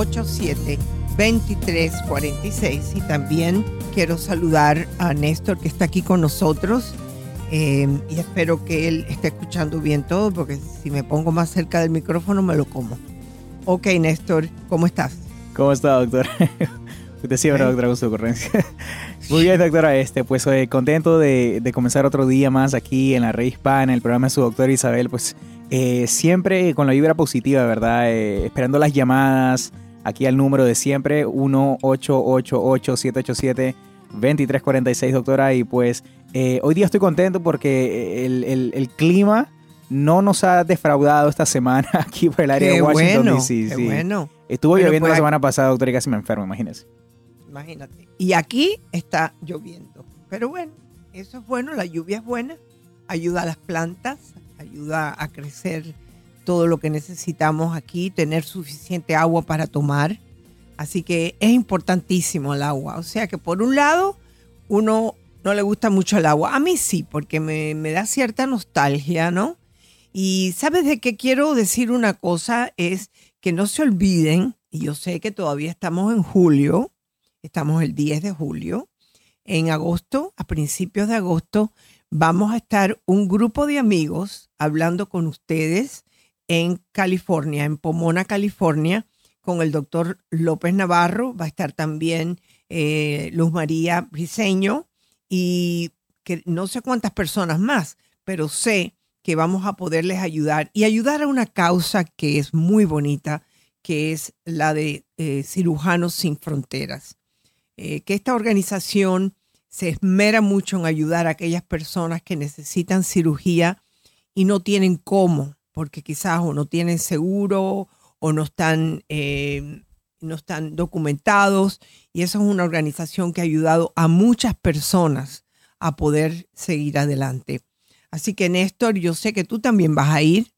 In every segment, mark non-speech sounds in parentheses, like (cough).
888-787-2346. Y también quiero saludar a Néstor, que está aquí con nosotros. eh, y espero que él esté escuchando bien todo, porque si me pongo más cerca del micrófono me lo como. Ok, Néstor, ¿cómo estás? ¿Cómo está, doctora? (laughs) Usted siempre, doctora, con su ocurrencia. (laughs) Muy bien, doctora. Este, pues eh, contento de, de comenzar otro día más aquí en la red hispana, el programa de su doctora Isabel. Pues eh, siempre con la vibra positiva, ¿verdad? Eh, esperando las llamadas aquí al número de siempre, 1-888-787-2346, doctora. Y pues eh, hoy día estoy contento porque el, el- el clima no nos ha defraudado esta semana (laughs) aquí por el área Qué de Washington, bueno, qué sí. bueno. Estuvo Pero lloviendo pues la aquí- semana pasada, doctora, y casi me enfermo, imagínese. Imagínate. Y aquí está lloviendo. Pero bueno, eso es bueno, la lluvia es buena, ayuda a las plantas, ayuda a crecer todo lo que necesitamos aquí, tener suficiente agua para tomar. Así que es importantísimo el agua. O sea que por un lado, uno no le gusta mucho el agua. A mí sí, porque me, me da cierta nostalgia, ¿no? Y sabes de qué quiero decir una cosa, es que no se olviden, y yo sé que todavía estamos en julio, estamos el 10 de julio, en agosto, a principios de agosto, vamos a estar un grupo de amigos hablando con ustedes en California, en Pomona, California, con el doctor López Navarro, va a estar también eh, Luz María Briseño y que no sé cuántas personas más, pero sé que vamos a poderles ayudar y ayudar a una causa que es muy bonita, que es la de eh, Cirujanos Sin Fronteras. Eh, que esta organización se esmera mucho en ayudar a aquellas personas que necesitan cirugía y no tienen cómo, porque quizás o no tienen seguro o no están, eh, no están documentados. Y esa es una organización que ha ayudado a muchas personas a poder seguir adelante. Así que Néstor, yo sé que tú también vas a ir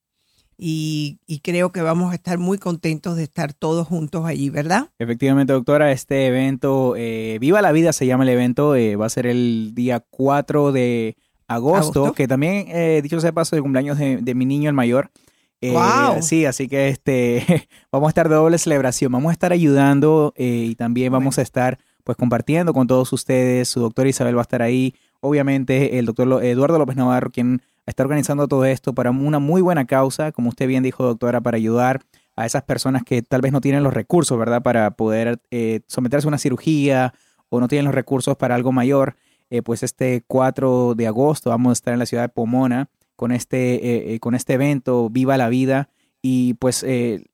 y, y creo que vamos a estar muy contentos de estar todos juntos allí, ¿verdad? Efectivamente, doctora, este evento, eh, Viva la Vida se llama el evento, eh, va a ser el día 4 de agosto, ¿Agosto? que también, eh, dicho sea de paso, el cumpleaños de, de mi niño, el mayor. Eh, ¡Guau! Sí, así que este, (laughs) vamos a estar de doble celebración, vamos a estar ayudando eh, y también vamos a estar pues compartiendo con todos ustedes, su doctora Isabel va a estar ahí, obviamente el doctor Eduardo López Navarro, quien está organizando todo esto para una muy buena causa, como usted bien dijo, doctora, para ayudar a esas personas que tal vez no tienen los recursos, ¿verdad? Para poder eh, someterse a una cirugía o no tienen los recursos para algo mayor. Eh, pues este 4 de agosto vamos a estar en la ciudad de Pomona con este, eh, eh, con este evento, Viva la Vida. Y pues eh,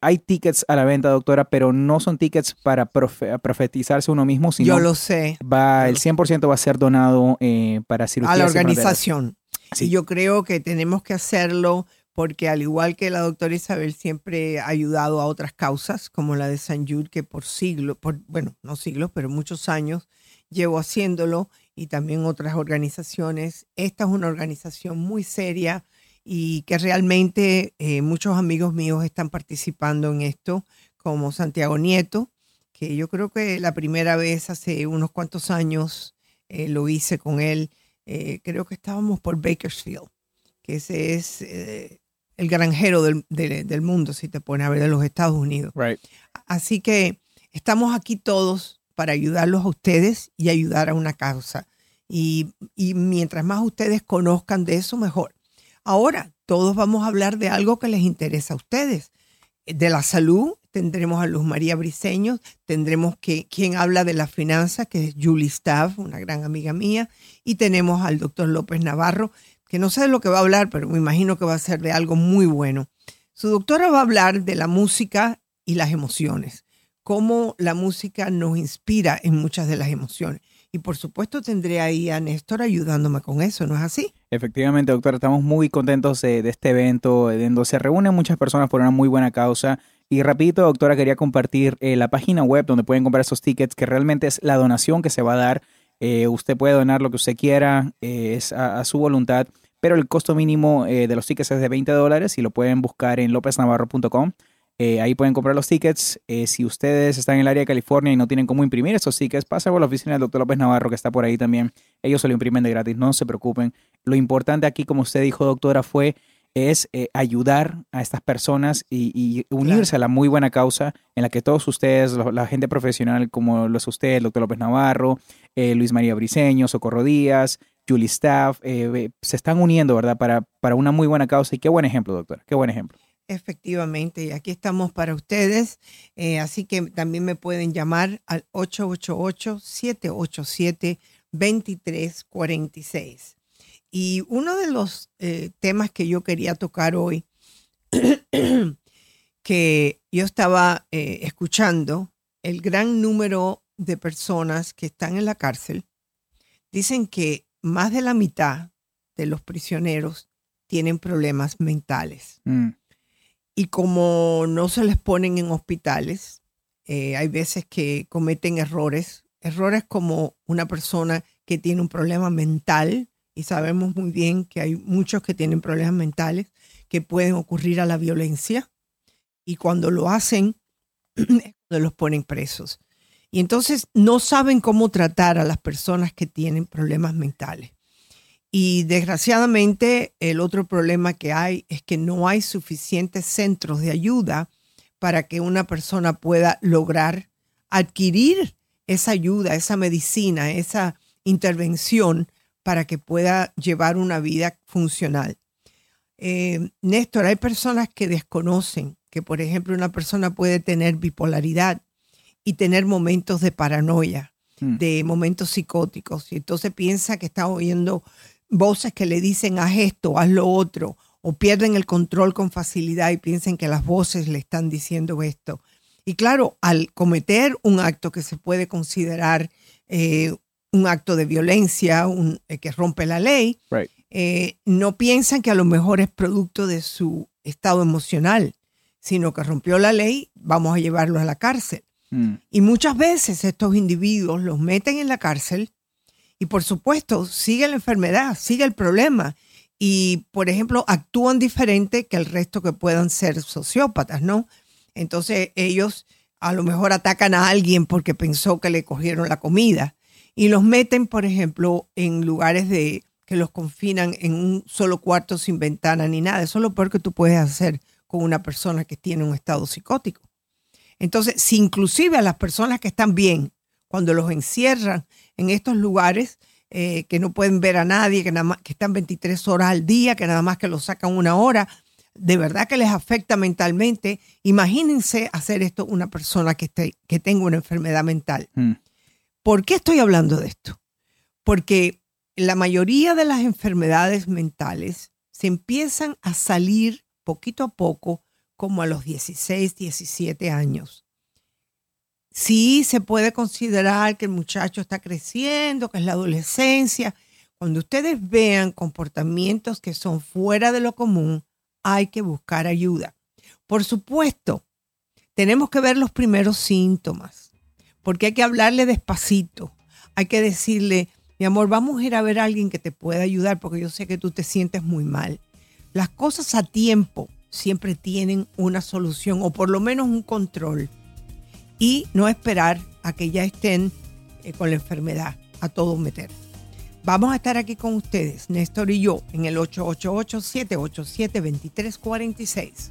hay tickets a la venta, doctora, pero no son tickets para profe- profetizarse uno mismo, sino yo lo sé. va, el lo sé. 100% va a ser donado eh, para cirugía. a la organización. Sí. Y yo creo que tenemos que hacerlo porque al igual que la doctora Isabel siempre ha ayudado a otras causas, como la de San Jude, que por siglos, por, bueno, no siglos, pero muchos años llevo haciéndolo, y también otras organizaciones. Esta es una organización muy seria y que realmente eh, muchos amigos míos están participando en esto, como Santiago Nieto, que yo creo que la primera vez hace unos cuantos años eh, lo hice con él eh, creo que estábamos por Bakersfield, que ese es el granjero del, de- del mundo, si te pones a ver, de los Estados Unidos. Right. Así que estamos aquí todos para ayudarlos a ustedes y ayudar a una causa. Y, y mientras más ustedes conozcan de eso, mejor. Ahora, todos vamos a hablar de algo que les interesa a ustedes. De la salud, tendremos a Luz María Briseño, tendremos que, quien habla de la finanza, que es Julie Staff, una gran amiga mía, y tenemos al doctor López Navarro, que no sé de lo que va a hablar, pero me imagino que va a ser de algo muy bueno. Su doctora va a hablar de la música y las emociones, cómo la música nos inspira en muchas de las emociones. Y por supuesto tendré ahí a Néstor ayudándome con eso, ¿no es así? Efectivamente, doctora, estamos muy contentos de, este evento, donde se reúnen muchas personas por una muy buena causa. Y rapidito, doctora, quería compartir eh, la página web donde pueden comprar esos tickets, que realmente es la donación que se va a dar. Eh, usted puede donar lo que usted quiera, eh, es a, su voluntad, pero el costo mínimo de los tickets es de 20 dólares y lo pueden buscar en lopeznavarro.com. Eh, ahí pueden comprar los tickets. Eh, si ustedes están en el área de California y no tienen cómo imprimir esos tickets, pasen por la oficina del doctor López Navarro, que está por ahí también. Ellos se lo imprimen de gratis, no se preocupen. Lo importante aquí, como usted dijo, doctora, fue es eh, ayudar a estas personas y, unirse a la muy buena causa en la que todos ustedes, la gente profesional como los usted, el doctor López Navarro, Luis María Briseño, Socorro Díaz, Julie Staff, se están uniendo, ¿verdad? Para, para una muy buena causa y qué buen ejemplo, doctora, qué buen ejemplo. Efectivamente, y aquí estamos para ustedes, eh, así que también me pueden llamar al 888-787-2346. Y uno de los eh, temas que yo quería tocar hoy, (clears throat) que yo estaba eh, escuchando, el gran número de personas que están en la cárcel, dicen que más de la mitad de los prisioneros tienen problemas mentales. Mm. Y como no se les ponen en hospitales, eh, hay veces que cometen errores, errores como una persona que tiene un problema mental, y sabemos muy bien que hay muchos que tienen problemas mentales que pueden ocurrir a la violencia, y cuando lo hacen, (clears throat) los ponen presos. Y entonces no saben cómo tratar a las personas que tienen problemas mentales. Y desgraciadamente el otro problema que hay es que no hay suficientes centros de ayuda para que una persona pueda lograr adquirir esa ayuda, esa medicina, esa intervención para que pueda llevar una vida funcional. Eh, Néstor, hay personas que desconocen que, por ejemplo, una persona puede tener bipolaridad y tener momentos de paranoia, hmm. de momentos psicóticos, y entonces piensa que está oyendo voces que le dicen haz esto, haz lo otro, o pierden el control con facilidad y piensen que las voces le están diciendo esto. Y claro, al cometer un acto que se puede considerar eh, un acto de violencia, un, eh, que rompe la ley, eh, no piensan que a lo mejor es producto de su estado emocional, sino que rompió la ley, vamos a llevarlo a la cárcel. Mm. Y muchas veces estos individuos los meten en la cárcel y por supuesto, sigue la enfermedad, sigue el problema. Y, por ejemplo, actúan diferente que el resto que puedan ser sociópatas, ¿no? Entonces ellos a lo mejor atacan a alguien porque pensó que le cogieron la comida y los meten, por ejemplo, en lugares de que los confinan en un solo cuarto sin ventana ni nada. Eso es lo peor que tú puedes hacer con una persona que tiene un estado psicótico. Entonces, si inclusive a las personas que están bien, cuando los encierran en estos lugares eh, que no pueden ver a nadie, que, nada más, que están 23 horas al día, que nada más que los sacan una hora, de verdad que les afecta mentalmente. Imagínense hacer esto una persona que, esté, que tenga una enfermedad mental. Hmm. ¿Por qué estoy hablando de esto? Porque la mayoría de las enfermedades mentales se empiezan a salir poquito a poco como a los 16, 17 años sí se puede considerar que el muchacho está creciendo, que es la adolescencia. Cuando ustedes vean comportamientos que son fuera de lo común, hay que buscar ayuda. Por supuesto, tenemos que ver los primeros síntomas, porque hay que hablarle despacito. Hay que decirle, mi amor, vamos a ir a ver a alguien que te pueda ayudar, porque yo sé que tú te sientes muy mal. Las cosas a tiempo siempre tienen una solución o por lo menos un control y no esperar a que ya estén eh, con la enfermedad a todos meter. Vamos a estar aquí con ustedes, Néstor y yo, en el 888-787-2346.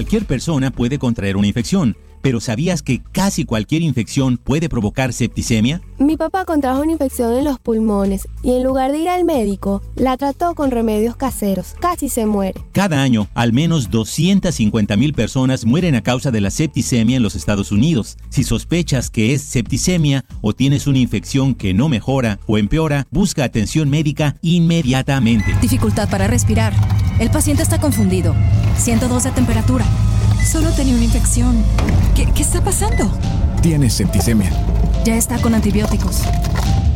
Cualquier persona puede contraer una infección pero ¿sabías que casi cualquier infección puede provocar septicemia? Mi papá contrajo una infección en los pulmones y en lugar de ir al médico, la trató con remedios caseros. Casi se muere. Cada año, al menos 250 mil personas mueren a causa de la septicemia en los Estados Unidos. Si sospechas que es septicemia o tienes una infección que no mejora o empeora, busca atención médica inmediatamente. Dificultad para respirar. El paciente está confundido. 102 de temperatura. Solo tenía una infección. ¿Qué, qué está pasando? Tienes septicemia. Ya está con antibióticos.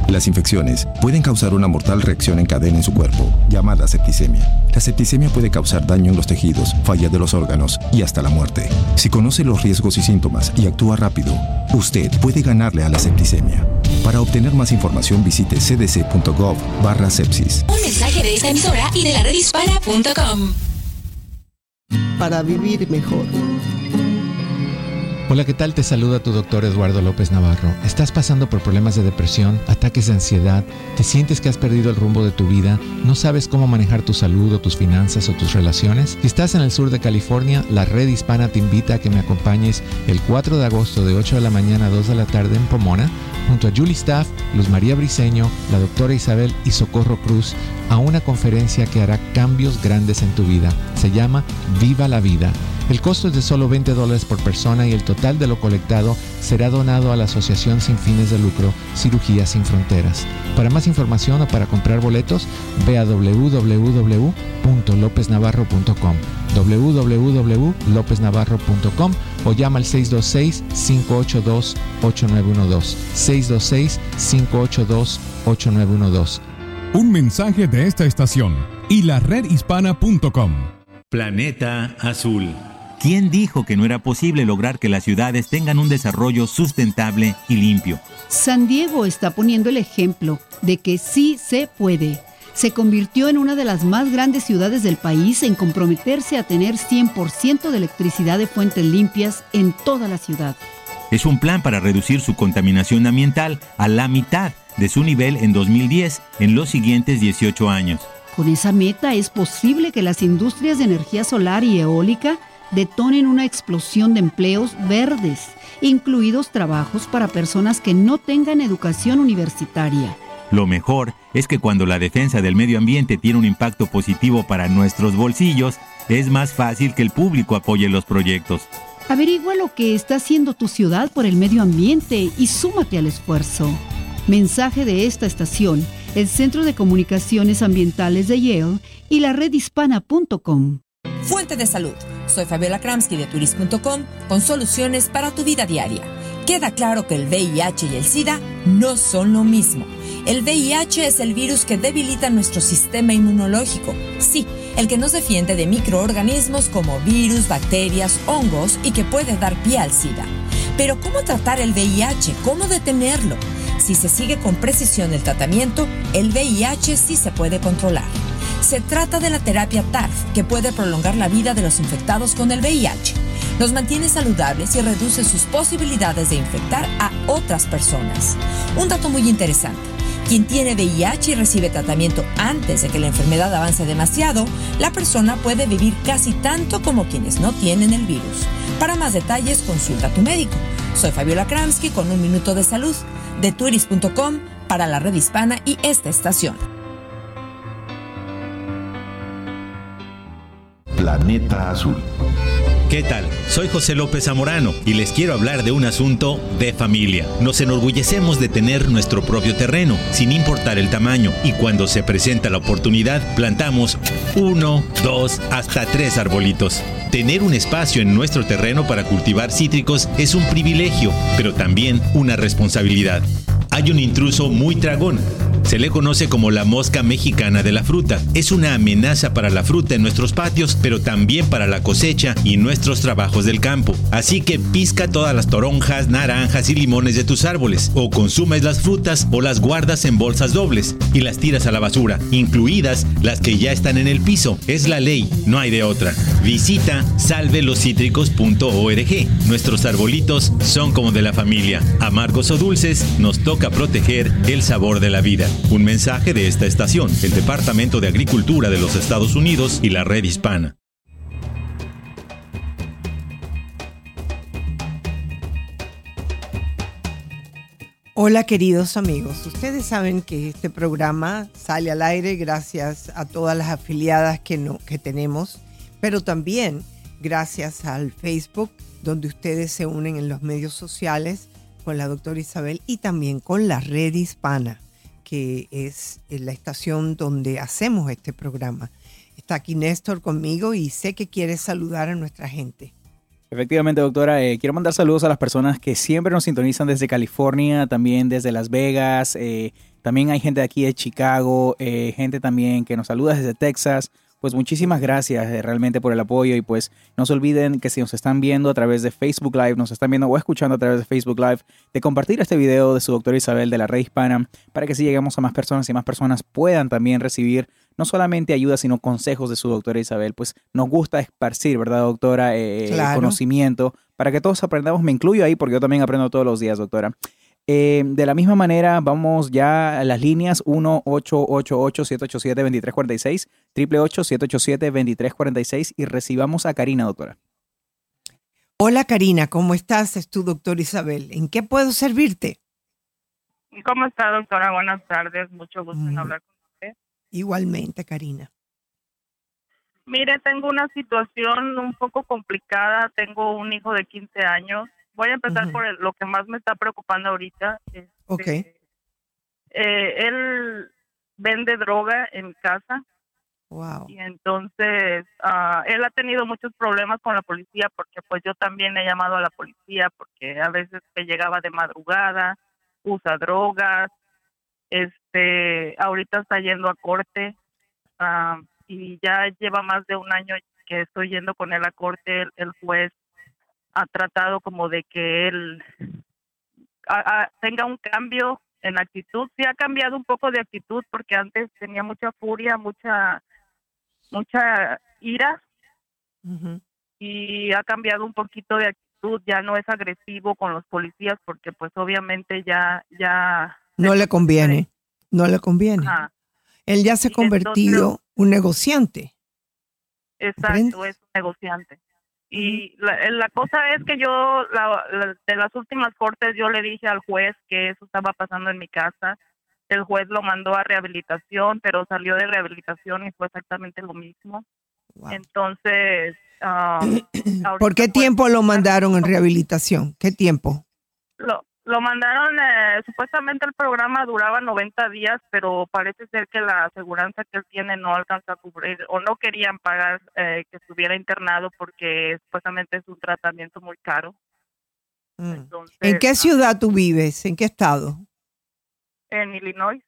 Las infecciones pueden causar una mortal reacción en cadena en su cuerpo, llamada septicemia. La septicemia puede causar daño en los tejidos, falla de los órganos y hasta la muerte. Si conoce los riesgos y síntomas y actúa rápido, usted puede ganarle a la septicemia. Para obtener más información visite cdc.gov barra sepsis. Un mensaje de esta emisora y de la redhispana.com para vivir mejor. Hola, ¿qué tal? Te saluda tu doctor Eduardo López Navarro. ¿Estás pasando por problemas de depresión, ataques de ansiedad? ¿Te sientes que has perdido el rumbo de tu vida? ¿No sabes cómo manejar tu salud o tus finanzas o tus relaciones? Si estás en el sur de California, la red hispana te invita a que me acompañes el 4 de agosto de 8 de la mañana a 2 de la tarde en Pomona, junto a Julie Staff, Luz María Briseño, la doctora Isabel y Socorro Cruz, a una conferencia que hará cambios grandes en tu vida. Se llama Viva la Vida el costo es de solo 20 dólares por persona y el total de lo colectado será donado a la Asociación Sin Fines de Lucro Cirugía Sin Para más información o para comprar boletos, ve a www.lopeznavarro.com www.lopeznavarro.com o llama al 626-582-8912. 626-582-8912. Un mensaje de esta estación y la redhispana.com. Planeta Azul. ¿Quién dijo que no era posible lograr que las ciudades tengan un desarrollo sustentable y limpio? San Diego está poniendo el ejemplo de que sí se puede. Se convirtió en una de las más grandes ciudades del país en comprometerse a tener 100% de electricidad de fuentes limpias en toda la ciudad. Es un plan para reducir su contaminación ambiental a la mitad de su nivel en 2010 en los siguientes 18 años. Con esa meta es posible que las industrias de energía solar y eólica detonen una explosión de empleos verdes, incluidos trabajos para personas que no tengan educación universitaria. Lo mejor es que cuando la defensa del medio ambiente tiene un impacto positivo para nuestros bolsillos, es más fácil que el público apoye los proyectos. Averigua lo que está haciendo tu ciudad por el medio ambiente y súmate al esfuerzo. Mensaje de esta estación, el Centro de Comunicaciones Ambientales de Yale y la redhispana.com. Fuente de salud. Soy Fabiola Kramsky de turis.com con soluciones para tu vida diaria. Queda claro que el VIH y el SIDA no son lo mismo. El VIH es el virus que debilita nuestro sistema inmunológico. Sí, el que nos defiende de microorganismos como virus, bacterias, hongos y que puede dar pie al SIDA. Pero ¿cómo tratar el VIH? ¿Cómo detenerlo? Si se sigue con precisión el tratamiento, el VIH sí se puede controlar. Se trata de la terapia TARF, que puede prolongar la vida de los infectados con el VIH. Los mantiene saludables y reduce sus posibilidades de infectar a otras personas. Un dato muy interesante. Quien tiene VIH y recibe tratamiento antes de que la enfermedad avance demasiado, la persona puede vivir casi tanto como quienes no tienen el virus. Para más detalles, consulta a tu médico. Soy Fabiola Kramsky con un minuto de salud de turis.com para la red hispana y esta estación. Planeta Azul. ¿Qué tal? Soy José López Zamorano y les quiero hablar de un asunto de familia. Nos enorgullecemos de tener nuestro propio terreno, sin importar el tamaño, y cuando se presenta la oportunidad, plantamos uno, dos, hasta tres arbolitos. Tener un espacio en nuestro terreno para cultivar cítricos es un privilegio, pero también una responsabilidad. Hay un intruso muy tragón se le conoce como la mosca mexicana de la fruta. Es una amenaza para la fruta en nuestros patios, pero también para la cosecha y nuestros trabajos del campo. Así que pisca todas las toronjas, naranjas y limones de tus árboles, o consumes las frutas o las guardas en bolsas dobles y las tiras a la basura, incluidas las que ya están en el piso. Es la ley, no hay de otra. Visita salveloscítricos.org. Nuestros arbolitos son como de la familia. Amargos o dulces, nos toca proteger el sabor de la vida. Un mensaje de esta estación, el Departamento de Agricultura de los Estados Unidos y la Red Hispana. Hola queridos amigos, ustedes saben que este programa sale al aire gracias a todas las afiliadas que, no, que tenemos, pero también gracias al Facebook, donde ustedes se unen en los medios sociales con la doctora Isabel y también con la red hispana es la estación donde hacemos este programa. Está aquí Néstor conmigo y sé que quiere saludar a nuestra gente. Efectivamente, doctora, eh, quiero mandar saludos a las personas que siempre nos sintonizan desde California, también desde Las Vegas, eh, también hay gente aquí de Chicago, eh, gente también que nos saluda desde Texas. Pues muchísimas gracias realmente por el apoyo y pues no se olviden que si nos están viendo a través de Facebook Live, nos están viendo o escuchando a través de Facebook Live, de compartir este video de su doctora Isabel de la Red Hispana para que si lleguemos a más personas y más personas puedan también recibir no solamente ayuda, sino consejos de su doctora Isabel. Pues nos gusta esparcir, ¿verdad, doctora? Eh, conocimiento para que todos aprendamos. Me incluyo ahí porque yo también aprendo todos los días, doctora. Eh, de la misma manera, vamos ya a las líneas 1-888-787-2346, 888-787-2346 y recibamos a Karina, doctora. Hola Karina, ¿cómo estás? Es tu doctor Isabel. ¿En qué puedo servirte? ¿Cómo está, doctora? Buenas tardes. Mucho gusto en hablar con Igualmente, Karina. Mire, tengo una situación un poco complicada. Tengo un hijo de 15 años. Voy a empezar por lo que más me está preocupando ahorita. Este, ok. Eh, él vende droga en casa. Wow. Y entonces, ah, él ha tenido muchos problemas con la policía porque pues yo también he llamado a la policía porque a veces que llegaba de madrugada, usa drogas, este, ahorita está yendo a corte ah, y ya lleva más de un año que estoy yendo con él a corte. El, juez ha tratado como de que él tenga un cambio en actitud. Sí ha cambiado un poco de actitud porque antes tenía mucha furia, mucha mucha ira y ha cambiado un poquito de actitud. Ya no es agresivo con los policías porque pues obviamente ya ya no le conviene, no le conviene. Él ya se ha convertido un negociante. Exacto, es un negociante. Y la, cosa es que yo, de las últimas cortes, yo le dije al juez que eso estaba pasando en mi casa. El juez lo mandó a rehabilitación, pero salió de rehabilitación y fue exactamente lo mismo. Entonces, (clears throat) um, ¿por qué tiempo lo mandaron en rehabilitación? ¿Qué tiempo? Lo, lo mandaron, eh, supuestamente el programa duraba 90 días, pero parece ser que la aseguranza que él tiene no alcanza a cubrir o no querían pagar eh, que estuviera internado porque supuestamente es un tratamiento muy caro. Mm. ¿En qué ciudad tú vives? ¿En qué estado? En Illinois.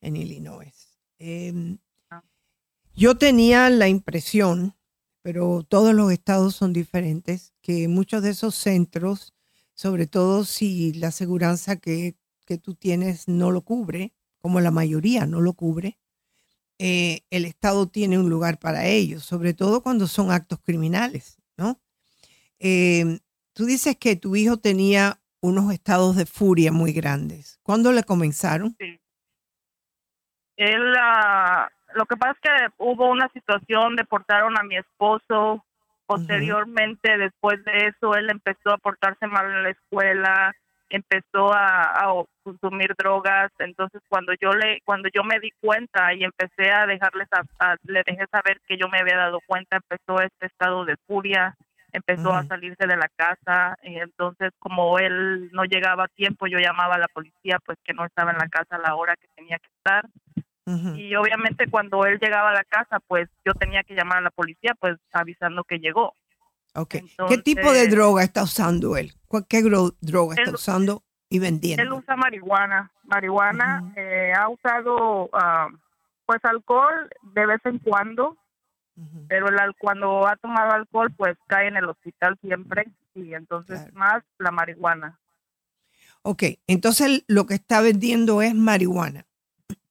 En Illinois. Em, ah. yo tenía la impresión, pero todos los estados son diferentes, que muchos de esos centros sobre todo si la aseguranza que, tú tienes no lo cubre, como la mayoría no lo cubre, eh, el Estado tiene un lugar para ellos, sobre todo cuando son actos criminales, ¿no? Em, tú dices que tu hijo tenía unos estados de furia muy grandes. ¿Cuándo le comenzaron? Sí. Él, ah, lo que pasa es que hubo una situación, deportaron a mi esposo, Posteriormente, después de eso, él empezó a portarse mal en la escuela, empezó a, consumir drogas. Entonces, cuando yo le, cuando yo me di cuenta y empecé a dejarles, a, le dejé saber que yo me había dado cuenta, empezó este estado de furia, empezó a salirse de la casa. Y entonces, como él no llegaba a tiempo, yo llamaba a la policía, pues que no estaba en la casa a la hora que tenía que estar. Y obviamente cuando él llegaba a la casa, pues yo tenía que llamar a la policía, pues avisando que llegó. Okay. ¿Qué tipo de droga está usando él? ¿Qué droga está usando y vendiendo? Él usa marihuana. Marihuana, eh, ha usado ah, pues alcohol de vez en cuando, pero el, cuando ha tomado alcohol, pues cae en el hospital siempre y entonces más la marihuana. Ok, entonces lo que está vendiendo es marihuana.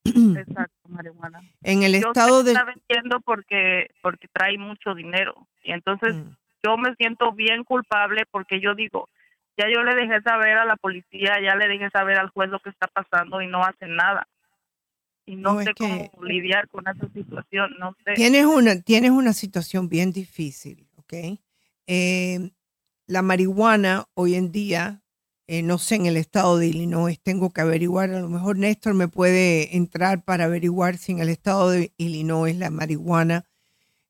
Exacto, marihuana. En el estado de... Está vendiendo porque, porque trae mucho dinero. Y entonces mm. yo me siento bien culpable porque yo digo, ya yo le dejé saber a la policía, ya le dejé saber al juez lo que está pasando y no hacen nada. Y no, sé cómo lidiar con esa situación, no sé. Tienes una, tienes una situación bien difícil, ¿ok? Eh, la marihuana hoy en día eh, no sé, en el estado de Illinois, tengo que averiguar, a lo mejor Néstor me puede entrar para averiguar si en el estado de Illinois la marihuana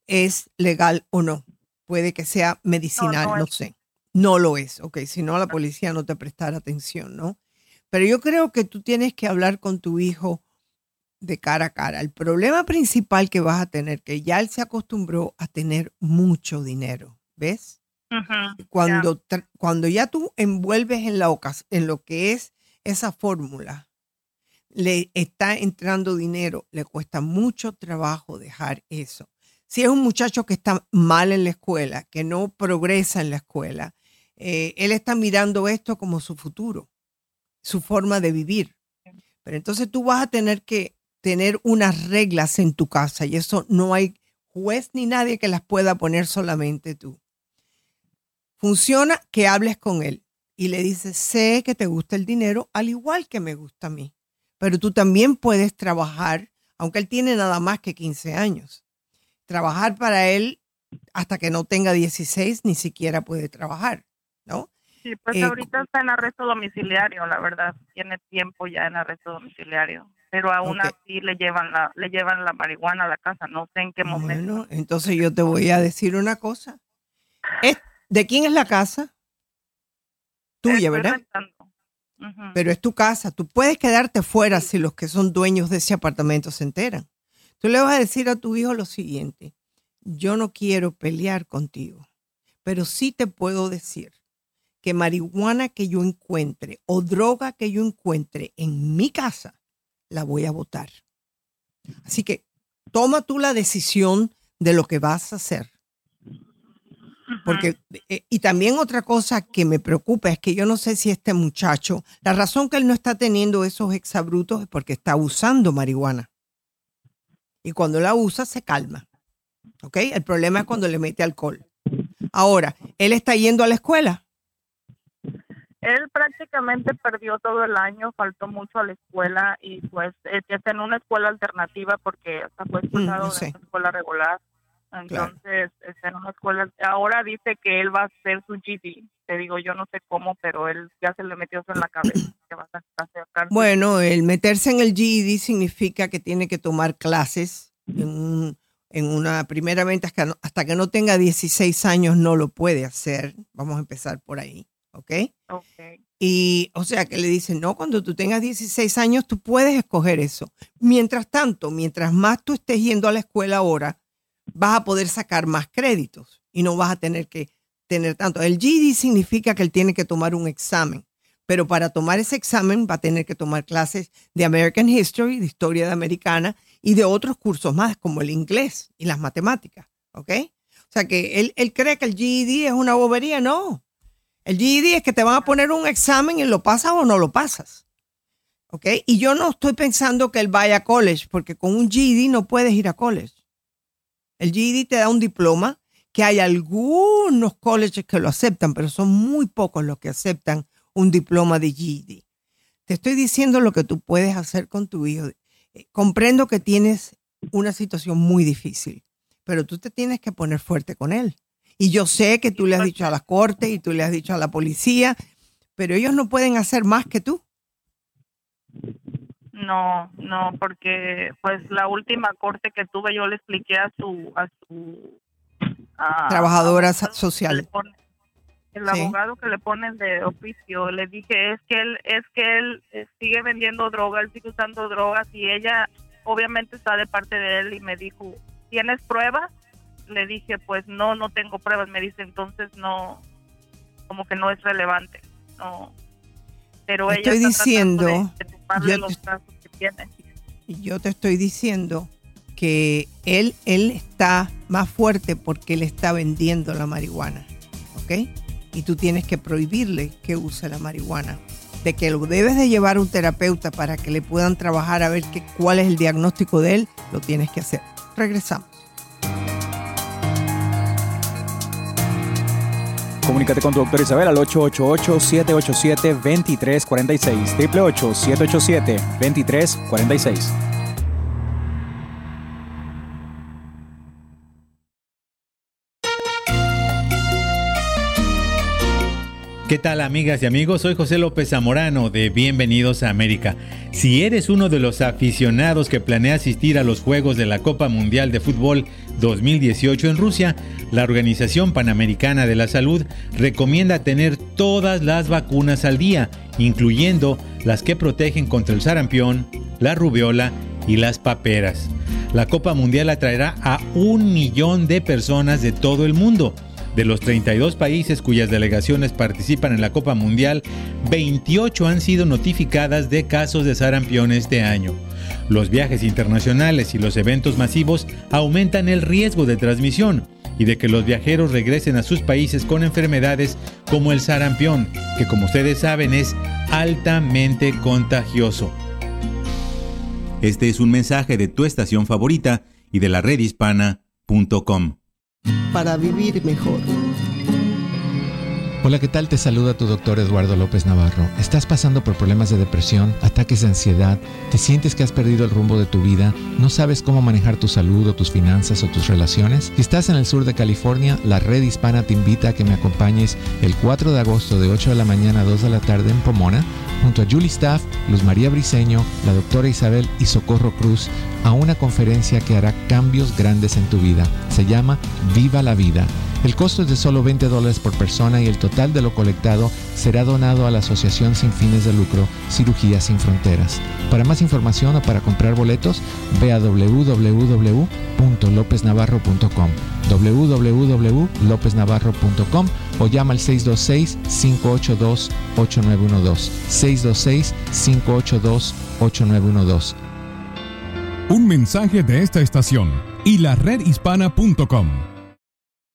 es legal o no. Puede que sea medicinal, no, sé. No lo es, ok, si no la policía no te prestará atención, ¿no? Pero yo creo que tú tienes que hablar con tu hijo de cara a cara. El problema principal que vas a tener, que ya él se acostumbró a tener mucho dinero, ¿ves? Cuando, cuando ya tú envuelves en, la en lo que es esa fórmula, le está entrando dinero, le cuesta mucho trabajo dejar eso. Si es un muchacho que está mal en la escuela, que no progresa en la escuela, eh, él está mirando esto como su futuro, su forma de vivir. Pero entonces tú vas a tener que tener unas reglas en tu casa y eso no hay juez ni nadie que las pueda poner solamente tú. Funciona que hables con él y le dices, sé que te gusta el dinero al igual que me gusta a mí, pero tú también puedes trabajar, aunque él tiene nada más que 15 años. Trabajar para él hasta que no tenga 16 ni siquiera puede trabajar, ¿no? Sí, pues Eh, ahorita está en arresto domiciliario, la verdad. Tiene tiempo ya en arresto domiciliario. Pero aún así le llevan la le llevan la marihuana a la casa. No sé en qué momento. Bueno, entonces yo te voy a decir una cosa. ¿De quién es la casa? Tuya, Estoy ¿verdad? Pero es tu casa. Tú puedes quedarte fuera si los que son dueños de ese apartamento se enteran. Tú le vas a decir a tu hijo lo siguiente. Yo no quiero pelear contigo, pero sí te puedo decir que marihuana que yo encuentre o droga que yo encuentre en mi casa, la voy a votar. Así que toma tú la decisión de lo que vas a hacer. Porque, eh, y también otra cosa que me preocupa es que yo no sé si este muchacho, la razón que él no está teniendo esos exabrutos es porque está usando marihuana. Y cuando la usa, se calma. ¿Ok? El problema es cuando le mete alcohol. Ahora, él está yendo a la escuela. Él prácticamente perdió todo el año, faltó mucho a la escuela y pues eh, está en una escuela alternativa porque hasta fue expulsado yo de sé. la escuela regular. Entonces está en una escuela. Ahora dice que él va a hacer su GD. Te digo, yo no sé cómo, pero él ya se le metió eso en la cabeza. (clears throat) Que va a Bueno, el meterse en el GED significa que tiene que tomar clases en, un- en una, primeramente hasta, hasta que no tenga 16 años no lo puede hacer. Vamos a empezar por ahí, ¿ok? Okay. Y, o sea, que le dicen, no, cuando tú tengas 16 años, tú puedes escoger eso. Mientras tanto, mientras más tú estés yendo a la escuela ahora, vas a poder sacar más créditos y no vas a tener que tener tanto. El GED significa que él tiene que tomar un examen, pero para tomar ese examen va a tener que tomar clases de American History, de historia de americana y de otros cursos más, como el inglés y las matemáticas, ¿ok? O sea, que él, él cree que el GED es una bobería, no. El GED es que te van a poner un examen y lo pasas o no lo pasas. ¿Ok? Y yo no estoy pensando que él vaya a college, porque con un GED no puedes ir a college. El GED te da un diploma, que hay algunos colleges que lo aceptan, pero son muy pocos los que aceptan un diploma de GED. Te estoy diciendo lo que tú puedes hacer con tu hijo. Eh, Comprendo que tienes una situación muy difícil, pero tú te tienes que poner fuerte con él. Y yo sé que tú le has dicho a la corte y tú le has dicho a la policía, pero ellos no pueden hacer más que tú. No, no, porque pues la última corte que tuve yo le expliqué a su a su a- Trabajadora a- social. pone- el Sí. abogado que le ponen de oficio le dije es que él es que él eh, sigue vendiendo droga él sigue usando drogas y ella obviamente está de parte de él y me dijo tienes pruebas le dije pues no no tengo pruebas me dice entonces no como que no es relevante no pero ella Estoy está de- de yo los te- casos que tiene Y yo te estoy diciendo que él, él está más fuerte porque él está vendiendo la marihuana. ¿Ok? Y tú tienes que prohibirle que use la marihuana. De que lo debes de llevar a un terapeuta para que le puedan trabajar a ver qué, cuál es el diagnóstico de él, lo tienes que hacer. Regresamos. Comunícate con tu doctor Isabel al 888-787-2346. 888-787-2346. ¿Qué tal amigas y amigos? Soy José López Zamorano de Bienvenidos a América. Si eres uno de los aficionados que planea asistir a los Juegos de la Copa Mundial de Fútbol 2018 en Rusia, la Organización Panamericana de la Salud recomienda tener todas las vacunas al día, incluyendo las que protegen contra el sarampión, la rubiola y las paperas. La Copa Mundial atraerá a un millón de personas de todo el mundo de los 32 países cuyas delegaciones participan en la Copa Mundial, 28 han sido notificadas de casos de sarampión este año. Los viajes internacionales y los eventos masivos aumentan el riesgo de transmisión y de que los viajeros regresen a sus países con enfermedades como el sarampión, que como ustedes saben es altamente contagioso. Este es un mensaje de tu estación favorita y de la redhispana.com para vivir mejor. Hola, ¿qué tal? Te saluda tu doctor Eduardo López Navarro. ¿Estás pasando por problemas de depresión, ataques de ansiedad? ¿Te sientes que has perdido el rumbo de tu vida? ¿No sabes cómo manejar tu salud o tus finanzas o tus relaciones? Si estás en el sur de California, la red hispana te invita a que me acompañes el 4 de agosto de 8 de la mañana a 2 de la tarde en Pomona, junto a Julie Staff, Luz María Briseño, la doctora Isabel y Socorro Cruz, a una conferencia que hará cambios grandes en tu vida. Se llama Viva la Vida el costo es de solo 20 dólares por persona y el total de lo colectado será donado a la Asociación Sin Fines de Lucro Cirugía Sin Fronteras. Para más información o para comprar boletos, ve a www.lopesnavarro.com www.lopesnavarro.com o llama al 626-582-8912. 626-582-8912. Un mensaje de esta estación y la redhispana.com.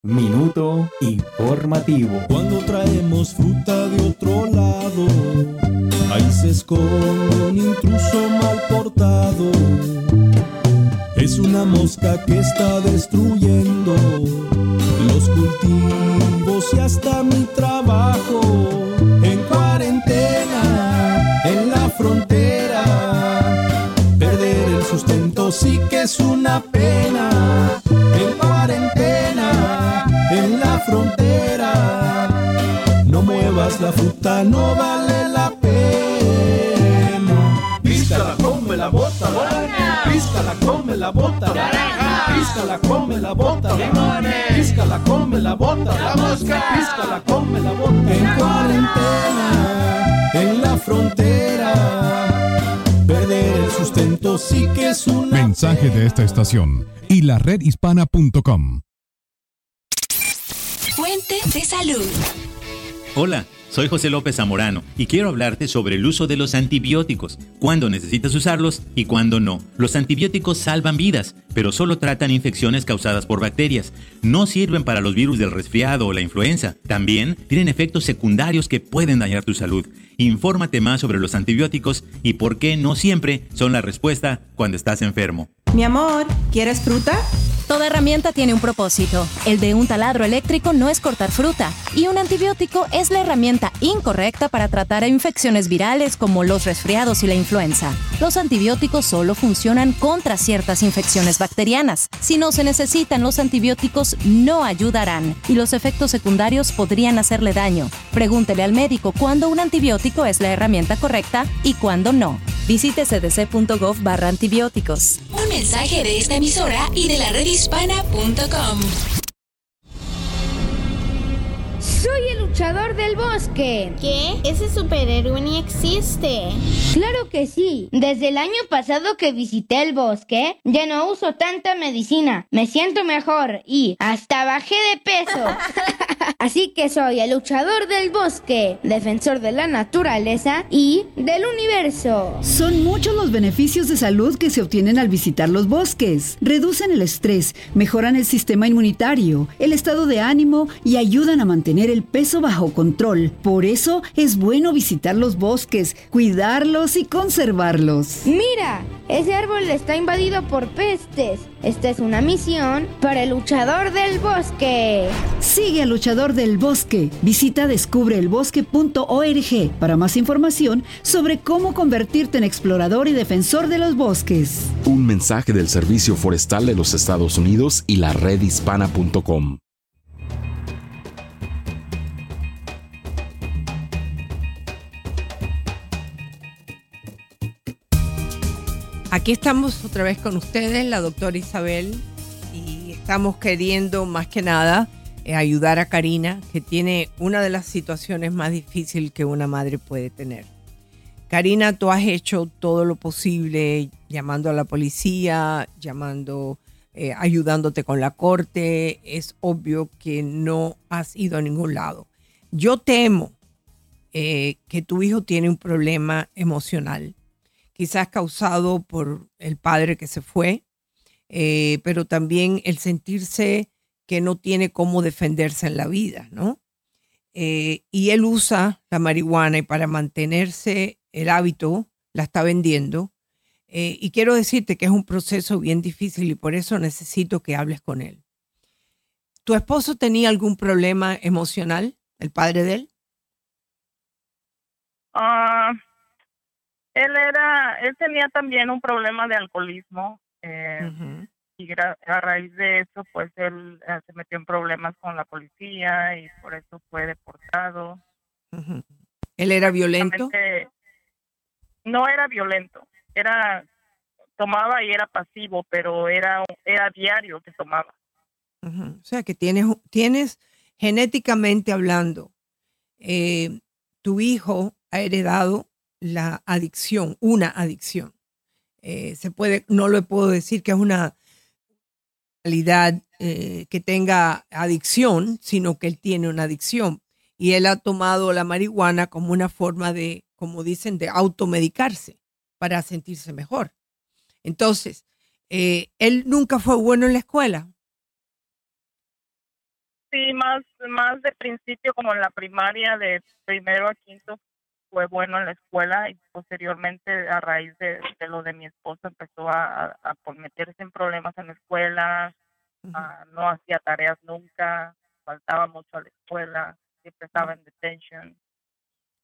Minuto informativo. Cuando traemos fruta de otro lado, ahí se esconde un intruso mal portado. Es una mosca que está destruyendo los cultivos y hasta mi trabajo. En cuarentena, en la frontera, perder el sustento sí que es una pena. En cuarentena, frontera, no muevas la fruta, no vale la pena. Píscala, come la bota, píscala, come la bota, píscala, come la bota, píscala, come la bota, la mosca, píscala, come la bota. En cuarentena, en la frontera, perder el sustento sí que es una Mensaje de esta estación y la redhispana.com. De salud. Hola, soy José López Zamorano y quiero hablarte sobre el uso de los antibióticos, cuándo necesitas usarlos y cuándo no. Los antibióticos salvan vidas, pero solo tratan infecciones causadas por bacterias. No sirven para los virus del resfriado o la influenza. También tienen efectos secundarios que pueden dañar tu salud. Infórmate más sobre los antibióticos y por qué no siempre son la respuesta cuando estás enfermo. Mi amor, ¿quieres fruta? Toda herramienta tiene un propósito. El de un taladro eléctrico no es cortar fruta, y un antibiótico es la herramienta incorrecta para tratar infecciones virales como los resfriados y la influenza. Los antibióticos solo funcionan contra ciertas infecciones bacterianas. Si no se necesitan, los antibióticos no ayudarán y los efectos secundarios podrían hacerle daño. Pregúntele al médico cuándo un antibiótico es la herramienta correcta y cuándo no. Visite cdc.gov barra antibióticos. Un mensaje de esta emisora y de la redhispana.com. Soy luchador del bosque. ¿Qué? Ese superhéroe ni existe. Claro que sí. Desde el año pasado que visité el bosque, ya no uso tanta medicina. Me siento mejor y hasta bajé de peso. (laughs) Así que soy el luchador del bosque, defensor de la naturaleza y del universo. Son muchos los beneficios de salud que se obtienen al visitar los bosques. Reducen el estrés, mejoran el sistema inmunitario, el estado de ánimo y ayudan a mantener el peso bajo control. Por eso es bueno visitar los bosques, cuidarlos y conservarlos. Mira, ese árbol está invadido por pestes. Esta es una misión para el luchador del bosque. Sigue al luchador del bosque. Visita descubreelbosque.org para más información sobre cómo convertirte en explorador y defensor de los bosques. Un mensaje del Servicio Forestal de los Estados Unidos y la redhispana.com. Aquí estamos otra vez con ustedes, la doctora Isabel, y estamos queriendo más que nada eh, ayudar a Karina, que tiene una de las situaciones más difíciles que una madre puede tener. Karina, tú has hecho todo lo posible, llamando a la policía, llamando, eh, ayudándote con la corte. Es obvio que no has ido a ningún lado. Yo temo eh, que tu hijo tiene un problema emocional quizás causado por el padre que se fue, eh, pero también el sentirse que no tiene cómo defenderse en la vida, ¿no? Eh, y él usa la marihuana y para mantenerse el hábito la está vendiendo. Eh, y quiero decirte que es un proceso bien difícil y por eso necesito que hables con él. ¿Tu esposo tenía algún problema emocional, el padre de él? Ah, él era, él tenía también un problema de alcoholismo eh, y a raíz de eso, pues él eh, se metió en problemas con la policía y por eso fue deportado. ¿Él era violento? No era violento, era tomaba y era pasivo, pero era era diario que tomaba. O sea que tienes tienes genéticamente hablando, eh, tu hijo ha heredado la adicción, una adicción. Eh, se puede, no le puedo decir que es una realidad eh, que tenga adicción, sino que él tiene una adicción. Y él ha tomado la marihuana como una forma de, como dicen, de automedicarse para sentirse mejor. Entonces, eh, él nunca fue bueno en la escuela. Sí, más, más de principio, como en la primaria, de primero a quinto, fue bueno en la escuela y posteriormente a raíz de, lo de mi esposo empezó a, meterse en problemas en la escuela, ah, no hacía tareas nunca, faltaba mucho a la escuela, siempre estaba en detention.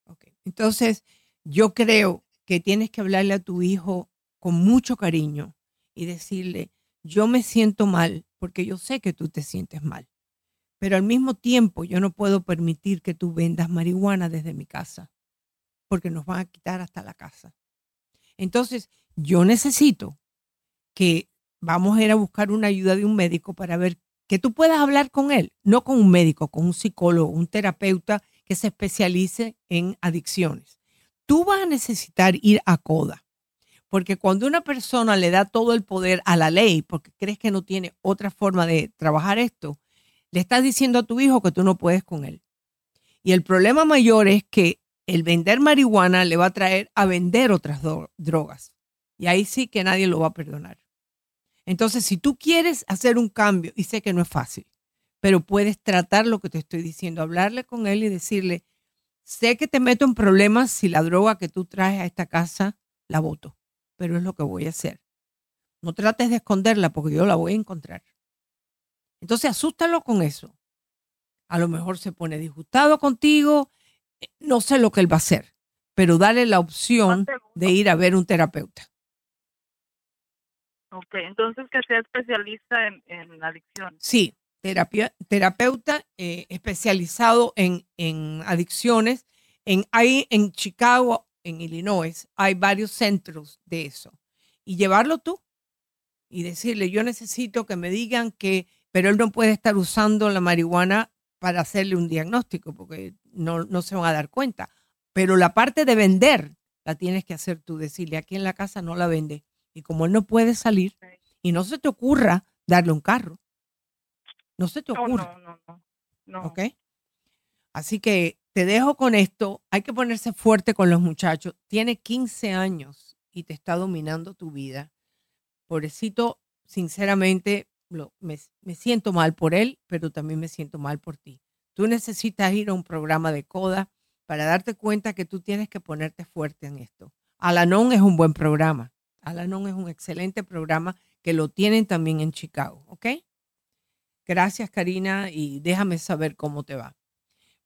Okay. Entonces, yo creo que tienes que hablarle a tu hijo con mucho cariño y decirle, yo me siento mal porque yo sé que tú te sientes mal, pero al mismo tiempo yo no puedo permitir que tú vendas marihuana desde mi casa porque nos van a quitar hasta la casa. Entonces, yo necesito que vamos a ir a buscar una ayuda de un médico para ver que tú puedas hablar con él, no con un médico, con un psicólogo, un terapeuta que se especialice en adicciones. Tú vas a necesitar ir a CODA, porque cuando una persona le da todo el poder a la ley, porque crees que no tiene otra forma de trabajar esto, le estás diciendo a tu hijo que tú no puedes con él. Y el problema mayor es que el vender marihuana le va a traer a vender otras drogas. Y ahí sí que nadie lo va a perdonar. Entonces, si tú quieres hacer un cambio, y sé que no es fácil, pero puedes tratar lo que te estoy diciendo, hablarle con él y decirle, sé que te meto en problemas si la droga que tú traes a esta casa la voto, pero es lo que voy a hacer. No trates de esconderla porque yo la voy a encontrar. Entonces, asústalo con eso. A lo mejor se pone disgustado contigo, no sé lo que él va a hacer, pero dale la opción de ir a ver un terapeuta. Ok, entonces que sea especialista en, en adicción. Sí, terapia, terapeuta eh, especializado en, en adicciones. En, hay en Chicago, en Illinois, hay varios centros de eso. Y llevarlo tú y decirle, yo necesito que me digan que, pero él no puede estar usando la marihuana para hacerle un diagnóstico, porque no, no se van a dar cuenta. Pero la parte de vender la tienes que hacer tú, decirle, aquí en la casa no la vende. Y como él no puede salir, y no se te ocurra darle un carro. No se te ocurra. No, no, no, ¿Ok? Así que te dejo con esto. Hay que ponerse fuerte con los muchachos. Tiene 15 años y te está dominando tu vida. Pobrecito, sinceramente, me, me siento mal por él, pero también me siento mal por ti. Tú necesitas ir a un programa de CODA para darte cuenta que tú tienes que ponerte fuerte en esto. Alanon es un buen programa. Alanon es un excelente programa que lo tienen también en Chicago, ¿ok? Gracias, Karina, y déjame saber cómo te va.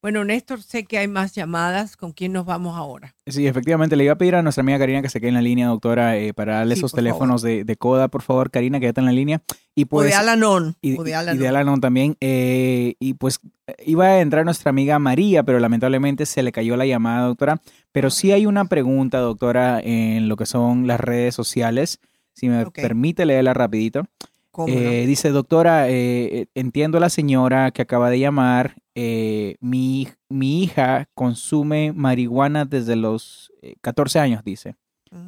Bueno, Néstor, sé que hay más llamadas. ¿Con quién nos vamos ahora? Sí, efectivamente, le iba a pedir a nuestra amiga Karina que se quede en la línea, doctora, eh, para darle esos teléfonos de, CODA, por favor, Karina, quédate en la línea. Y pues, o de Alanon. Y, de Alanon. también. Eh, y pues iba a entrar nuestra amiga María, pero lamentablemente se le cayó la llamada, doctora. Pero sí hay una pregunta, doctora, en lo que son las redes sociales. Si me permite leerla rapidito. Eh, Dice, doctora, eh, entiendo a la señora que acaba de llamar. Eh, mi, mi hija consume marihuana desde los eh, 14 años, dice.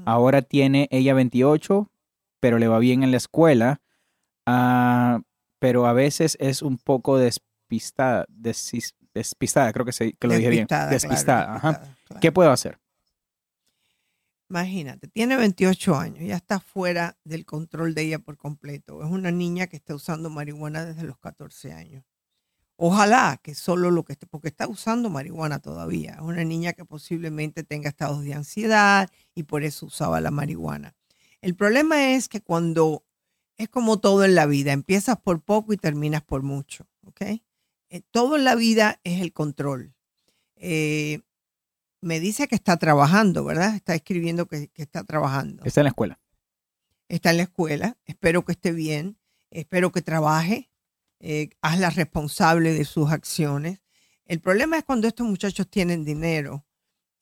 Ahora tiene ella 28, pero le va bien en la escuela. Ah, pero a veces es un poco despistada. desis- despistada, creo que, se, que lo dije bien. Despistada, claro, ajá. despistada, ¿Qué puedo hacer? Imagínate, tiene 28 años, ya está fuera del control de ella por completo. Es una niña que está usando marihuana desde los 14 años. Ojalá que solo lo que esté, porque está usando marihuana todavía. Es una niña que posiblemente tenga estados de ansiedad y por eso usaba la marihuana. El problema es que cuando es como todo en la vida, empiezas por poco y terminas por mucho, ¿ok? Eh, todo en la vida es el control. Eh, me dice que está trabajando, ¿verdad? Está escribiendo que, que está trabajando. Está en la escuela. Está en la escuela. Espero que esté bien. Espero que trabaje. Eh, hazla responsable de sus acciones. El problema es cuando estos muchachos tienen dinero.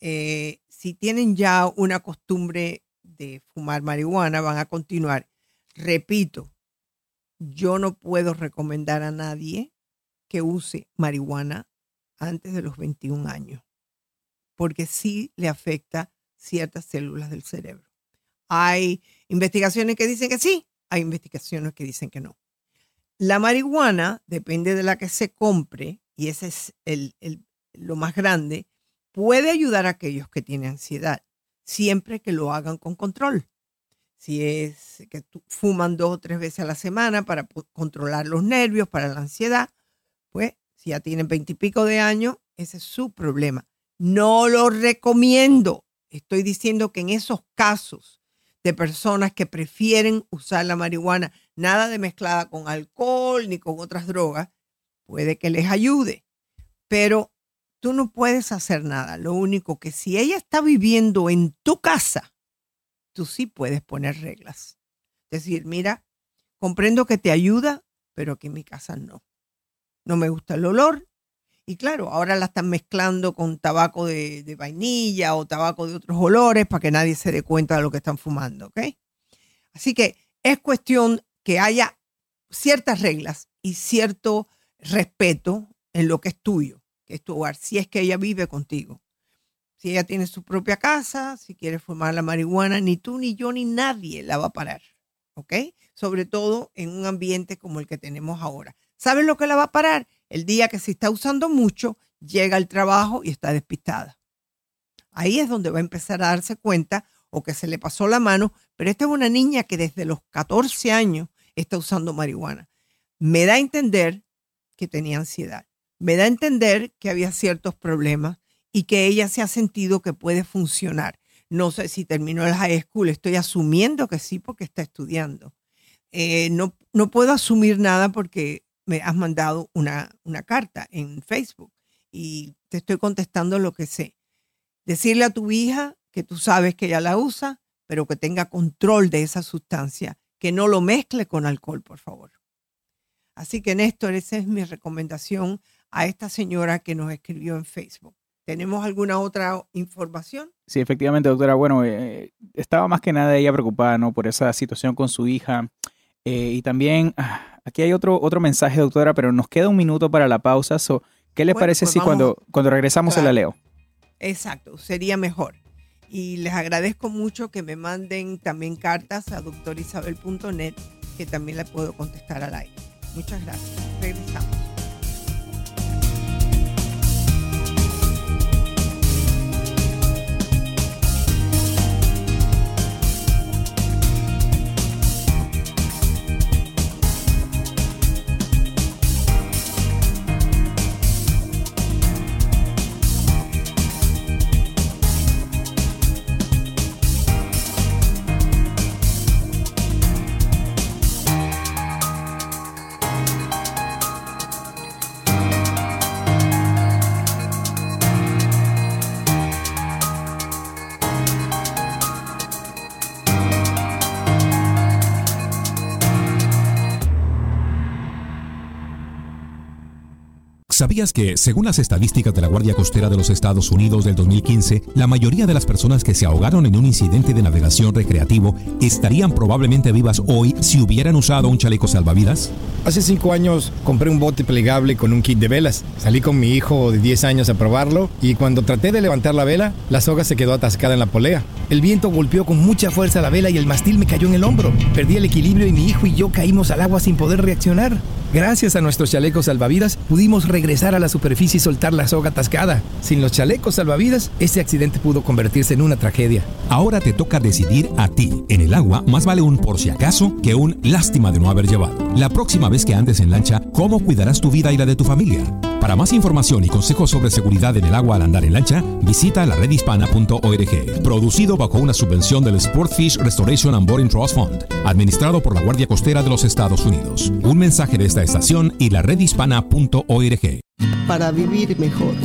eh, si tienen ya una costumbre de fumar marihuana, van a continuar. Repito, yo no puedo recomendar a nadie que use marihuana antes de los 21 años porque sí le afecta ciertas células del cerebro. Hay investigaciones que dicen que sí, hay investigaciones que dicen que no. La marihuana, depende de la que se compre, y ese es el- el- lo más grande, puede ayudar a aquellos que tienen ansiedad, siempre que lo hagan con control. Si es que fuman dos o tres veces a la semana para controlar los nervios, para la ansiedad, pues si ya tienen veintipico de años, ese es su problema. No lo recomiendo. Estoy diciendo que en esos casos de personas que prefieren usar la marihuana, nada de mezclada con alcohol ni con otras drogas, puede que les ayude. Pero tú no puedes hacer nada. Lo único que si ella está viviendo en tu casa, tú sí puedes poner reglas. Es decir, mira, comprendo que te ayuda, pero que en mi casa no. No me gusta el olor, y claro, ahora la están mezclando con tabaco de, vainilla o tabaco de otros olores para que nadie se dé cuenta de lo que están fumando, ¿ok? Así que es cuestión que haya ciertas reglas y cierto respeto en lo que es tuyo, que es tu hogar, si es que ella vive contigo. Si ella tiene su propia casa, si quiere fumar la marihuana, ni tú, ni yo, ni nadie la va a parar, ¿ok? Sobre todo en un ambiente como el que tenemos ahora. ¿Sabes lo que la va a parar? El día que se está usando mucho, llega al trabajo y está despistada. Ahí es donde va a empezar a darse cuenta o que se le pasó la mano, pero esta es una niña que desde los 14 años está usando marihuana. Me da a entender que tenía ansiedad. Me da a entender que había ciertos problemas y que ella se ha sentido que puede funcionar. No sé si terminó el high school, estoy asumiendo que sí porque está estudiando. Eh, no, no puedo asumir nada porque me has mandado una, una carta en Facebook y te estoy contestando lo que sé. Decirle a tu hija que tú sabes que ella la usa, pero que tenga control de esa sustancia, que no lo mezcle con alcohol, por favor. Así que Néstor, esa es mi recomendación a esta señora que nos escribió en Facebook. ¿Tenemos alguna otra información? Sí, efectivamente, doctora. Bueno, eh, estaba más que nada ella preocupada, ¿no? Por esa situación con su hija. Eh, y también, ah, aquí hay otro, otro mensaje, doctora, pero nos queda un minuto para la pausa. So, ¿Qué le Bueno, parece pues si vamos- cuando, cuando regresamos se la leo? Exacto, sería mejor. Y les agradezco mucho que me manden también cartas a doctorisabel.net, que también la puedo contestar al aire. Muchas gracias. Regresamos. ¿Sabías que, según las estadísticas de la Guardia Costera de los Estados Unidos del 2015, la mayoría de las personas que se ahogaron en un incidente de navegación recreativo estarían probablemente vivas hoy si hubieran usado un chaleco salvavidas? Hace cinco años compré un bote plegable con un kit de velas. Salí con mi hijo de 10 años a probarlo y cuando traté de levantar la vela, la soga se quedó atascada en la polea. El viento golpeó con mucha fuerza la vela y el mastil me cayó en el hombro. Perdí el equilibrio y mi hijo y yo caímos al agua sin poder reaccionar. Gracias a nuestros chalecos salvavidas pudimos regresar a la superficie y soltar la soga atascada. Sin los chalecos salvavidas, ese accidente pudo convertirse en una tragedia. Ahora te toca decidir a ti. En el agua, más vale un por si acaso que un lástima de no haber llevado. La próxima vez que andes en lancha, ¿cómo cuidarás tu vida y la de tu familia? Para más información y consejos sobre seguridad en el agua al andar en lancha, visita la redhispana.org. Producido bajo una subvención del Sportfish Restoration and Boarding Trust Fund, administrado por la Guardia Costera de los Estados Unidos. Un mensaje de esta estación y la redhispana.org. Para vivir mejor.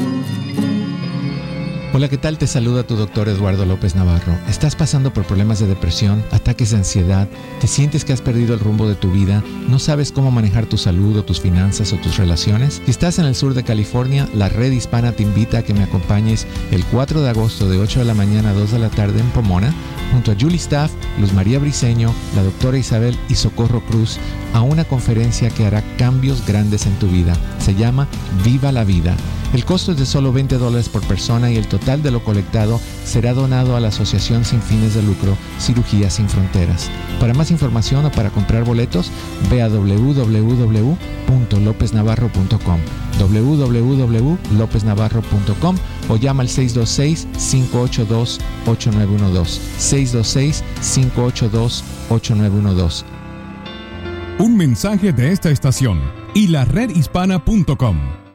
Hola, ¿qué tal? Te saluda tu doctor Eduardo López Navarro. ¿Estás pasando por problemas de depresión, ataques de ansiedad? ¿Te sientes que has perdido el rumbo de tu vida? ¿No sabes cómo manejar tu salud o tus finanzas o tus relaciones? Si estás en el sur de California, la red hispana te invita a que me acompañes el 4 de agosto de 8 de la mañana a 2 de la tarde en Pomona, junto a Julie Staff, Luz María Briseño, la doctora Isabel y Socorro Cruz, a una conferencia que hará cambios grandes en tu vida. Se llama Viva la Vida. El costo es de solo 20 dólares por persona y el total de lo colectado será donado a la Asociación Sin Fines de Lucro Cirugía Sin Fronteras. Para más información o para comprar boletos, ve a www.lopesnavarro.com www.lopesnavarro.com o llama al 626-582-8912. 626-582-8912. Un mensaje de esta estación y la redhispana.com.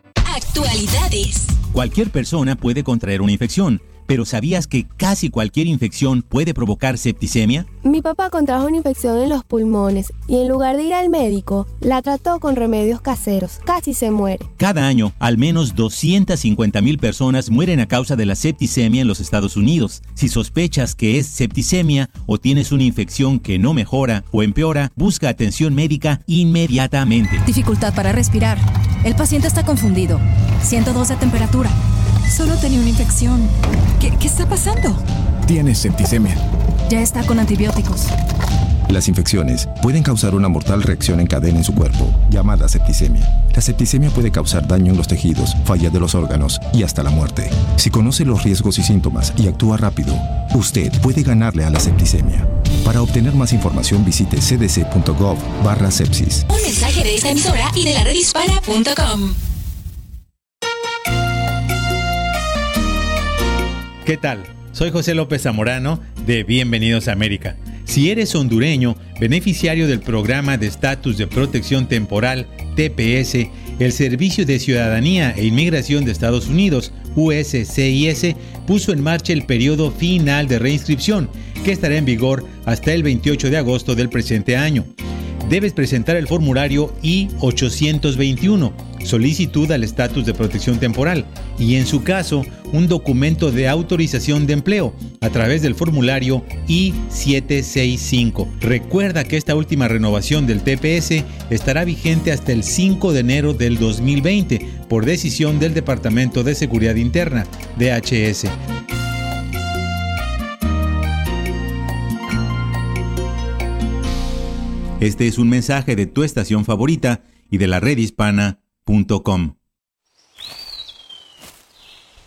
Actualidades. Cualquier persona puede contraer una infección, pero ¿sabías que casi cualquier infección puede provocar septicemia? Mi papá contrajo una infección en los pulmones y en lugar de ir al médico, la trató con remedios caseros. Casi se muere. Cada año, al menos 250 mil personas mueren a causa de la septicemia en los Estados Unidos. Si sospechas que es septicemia o tienes una infección que no mejora o empeora, busca atención médica inmediatamente. Dificultad para respirar. El paciente está confundido. 102 de temperatura. Solo tenía una infección. ¿Qué, qué está pasando? Tienes septicemia. Ya está con antibióticos. Las infecciones pueden causar una mortal reacción en cadena en su cuerpo, llamada septicemia. La septicemia puede causar daño en los tejidos, falla de los órganos y hasta la muerte. Si conoce los riesgos y síntomas y actúa rápido, usted puede ganarle a la septicemia. Para obtener más información visite cdc.gov barra sepsis. Un mensaje de esta emisora y de la redhispana.com. ¿Qué tal? Soy José López Zamorano de Bienvenidos a América. Si eres hondureño, beneficiario del programa de estatus de protección temporal TPS, el Servicio de Ciudadanía e Inmigración de Estados Unidos, USCIS, puso en marcha el periodo final de reinscripción, que estará en vigor hasta el 28 de agosto del presente año. Debes presentar el formulario I-821, solicitud al estatus de protección temporal, y en su caso, un documento de autorización de empleo a través del formulario I-765. Recuerda que esta última renovación del TPS estará vigente hasta el 5 de enero del 2020 por decisión del Departamento de Seguridad Interna, DHS. Este es un mensaje de tu estación favorita y de la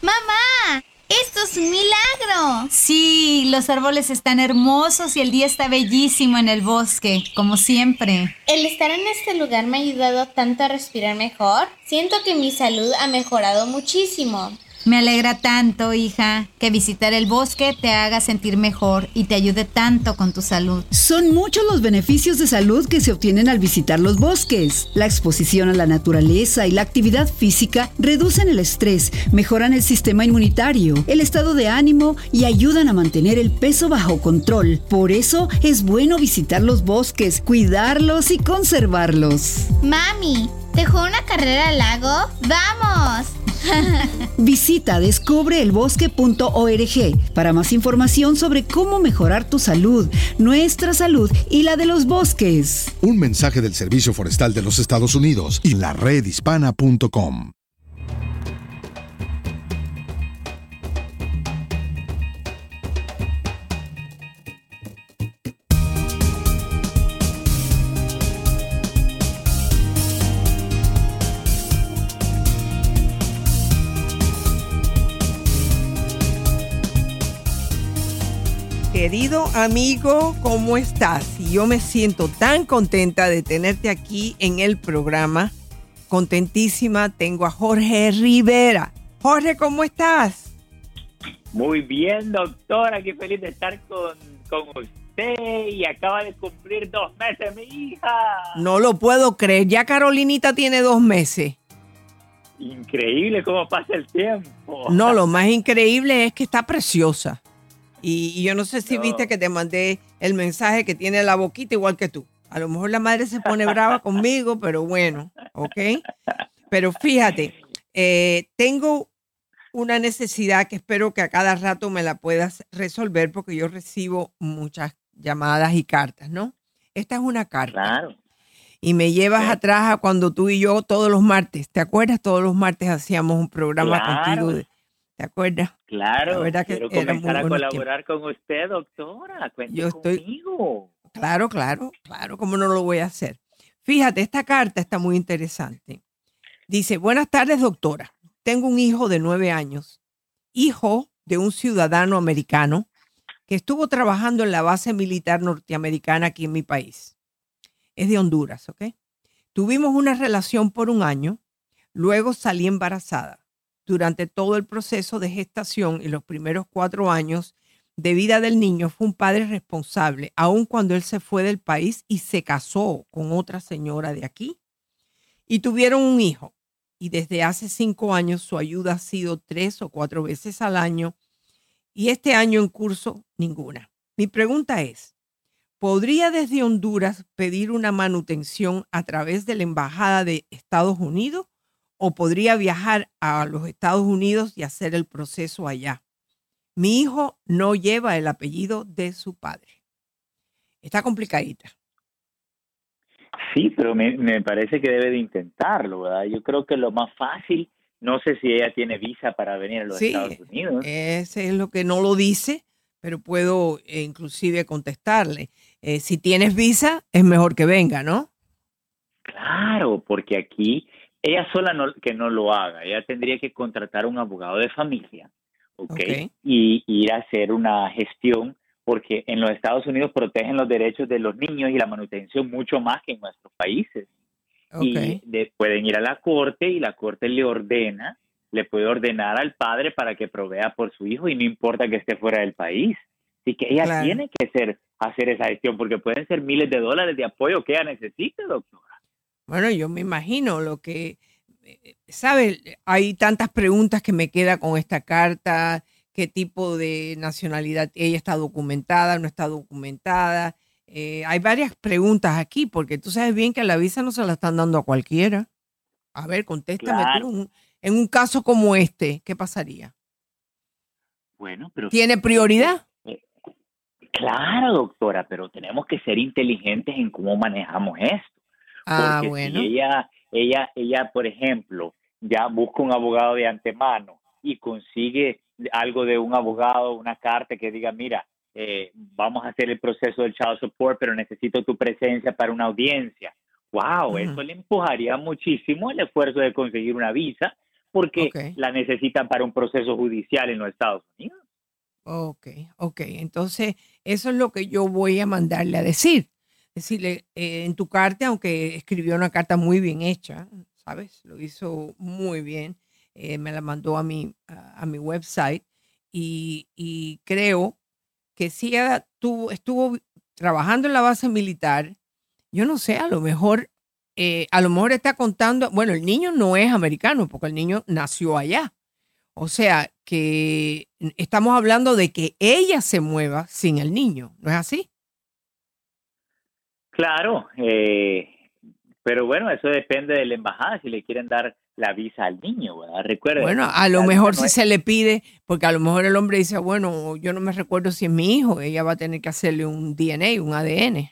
¡Mamá! ¡Esto es un milagro! Sí, los árboles están hermosos y el día está bellísimo en el bosque, como siempre. El estar en este lugar me ha ayudado tanto a respirar mejor. Siento que mi salud ha mejorado muchísimo. Me alegra tanto, hija, que visitar el bosque te haga sentir mejor y te ayude tanto con tu salud. Son muchos los beneficios de salud que se obtienen al visitar los bosques. La exposición a la naturaleza y la actividad física reducen el estrés, mejoran el sistema inmunitario, el estado de ánimo y ayudan a mantener el peso bajo control. Por eso es bueno visitar los bosques, cuidarlos y conservarlos. Mami, ¿dejó una carrera al lago? ¡Vamos! (laughs) Visita descubreelbosque.org para más información sobre cómo mejorar tu salud, nuestra salud y la de los bosques. Un mensaje del Servicio Forestal de los Estados Unidos y la redhispana.com. Querido amigo, ¿cómo estás? Y yo me siento tan contenta de tenerte aquí en el programa. Contentísima, tengo a Jorge Rivera. Jorge, ¿cómo estás? Muy bien, doctora, qué feliz de estar con, con usted y acaba de cumplir dos meses mi hija. No lo puedo creer, ya Carolinita tiene dos meses. Increíble cómo pasa el tiempo. No, lo más increíble es que está preciosa. Y, y yo no sé si viste que te mandé el mensaje que tiene la boquita igual que tú. A lo mejor la madre se pone brava conmigo, pero bueno, ¿ok? Pero fíjate, eh, tengo una necesidad que espero que a cada rato me la puedas resolver porque yo recibo muchas llamadas y cartas, ¿no? Esta es una carta. Claro. Y me llevas atrás a cuando tú y yo todos los martes, ¿te acuerdas? Todos los martes hacíamos un programa Claro. contigo. de- ¿Te acuerdas? Claro, que quiero muy comenzar a colaborar con usted, doctora. Cuente Yo estoy- conmigo. Claro, claro, claro, ¿cómo no lo voy a hacer? Fíjate, esta carta está muy interesante. Dice, buenas tardes, doctora. Tengo un hijo de nueve años, hijo de un ciudadano americano que estuvo trabajando en la base militar norteamericana aquí en mi país. Es de Honduras, ¿ok? Tuvimos una relación por un año, luego salí embarazada. Durante todo el proceso de gestación y los primeros cuatro años de vida del niño fue un padre responsable, aun cuando él se fue del país y se casó con otra señora de aquí. Y tuvieron un hijo. Y desde hace cinco años su ayuda ha sido tres o cuatro veces al año. Y este año en curso, ninguna. Mi pregunta es, ¿podría desde Honduras pedir una manutención a través de la Embajada de Estados Unidos o podría viajar a los Estados Unidos y hacer el proceso allá? Mi hijo no lleva el apellido de su padre. Está complicadita. Sí, pero me, me parece que debe de intentarlo, ¿verdad? Yo creo que lo más fácil, no sé si ella tiene visa para venir a los Sí, Estados Unidos. Ese es lo que no lo dice, pero puedo eh, inclusive contestarle. Eh, si tienes visa, es mejor que venga, ¿no? Claro, porque aquí ella sola no, que no lo haga, ella tendría que contratar un abogado de familia, ¿ok? Y ir a hacer una gestión, porque en los Estados Unidos protegen los derechos de los niños y la manutención mucho más que en nuestros países. Y de- pueden ir a la corte y la corte le ordena, le puede ordenar al padre para que provea por su hijo y no importa que esté fuera del país. Así que ella Claro. tiene que ser, hacer esa gestión porque pueden ser miles de dólares de apoyo que ella necesite, doctor. Bueno, yo me imagino lo que, eh, ¿sabes? Hay tantas preguntas que me queda con esta carta, qué tipo de nacionalidad ella está documentada, no está documentada. Eh, hay varias preguntas aquí, porque tú sabes bien que la visa no se la están dando a cualquiera. A ver, contéstame Claro. tú. En un caso como este, ¿qué pasaría? Bueno, pero ¿Tiene prioridad? Claro, doctora, pero tenemos que ser inteligentes en cómo manejamos esto. Ah, Porque bueno. si ella, ella, ella, por ejemplo, ya busca un abogado de antemano y consigue algo de un abogado, una carta que diga, mira, eh, vamos a hacer el proceso del child support, pero necesito tu presencia para una audiencia. Wow, eso le empujaría muchísimo el esfuerzo de conseguir una visa porque la necesitan para un proceso judicial en los Estados Unidos. Ok, ok. Entonces, eso es lo que yo voy a mandarle a decir. Decirle, eh, en tu carta, aunque escribió una carta muy bien hecha, ¿sabes? Lo hizo muy bien. eh, me la mandó a mi, a, a mi website y, y creo que si ella tuvo, estuvo trabajando en la base militar, yo no sé, a lo mejor, eh, a lo mejor está contando, bueno, el niño no es americano porque el niño nació allá. O sea, que estamos hablando de que ella se mueva sin el niño, ¿no es así? Claro, eh, pero bueno, eso depende de la embajada si le quieren dar la visa al niño. Bueno, a lo mejor no si es- se le pide, porque a lo mejor el hombre dice, bueno, yo no me recuerdo si es mi hijo, ella va a tener que hacerle un DNA, un ADN.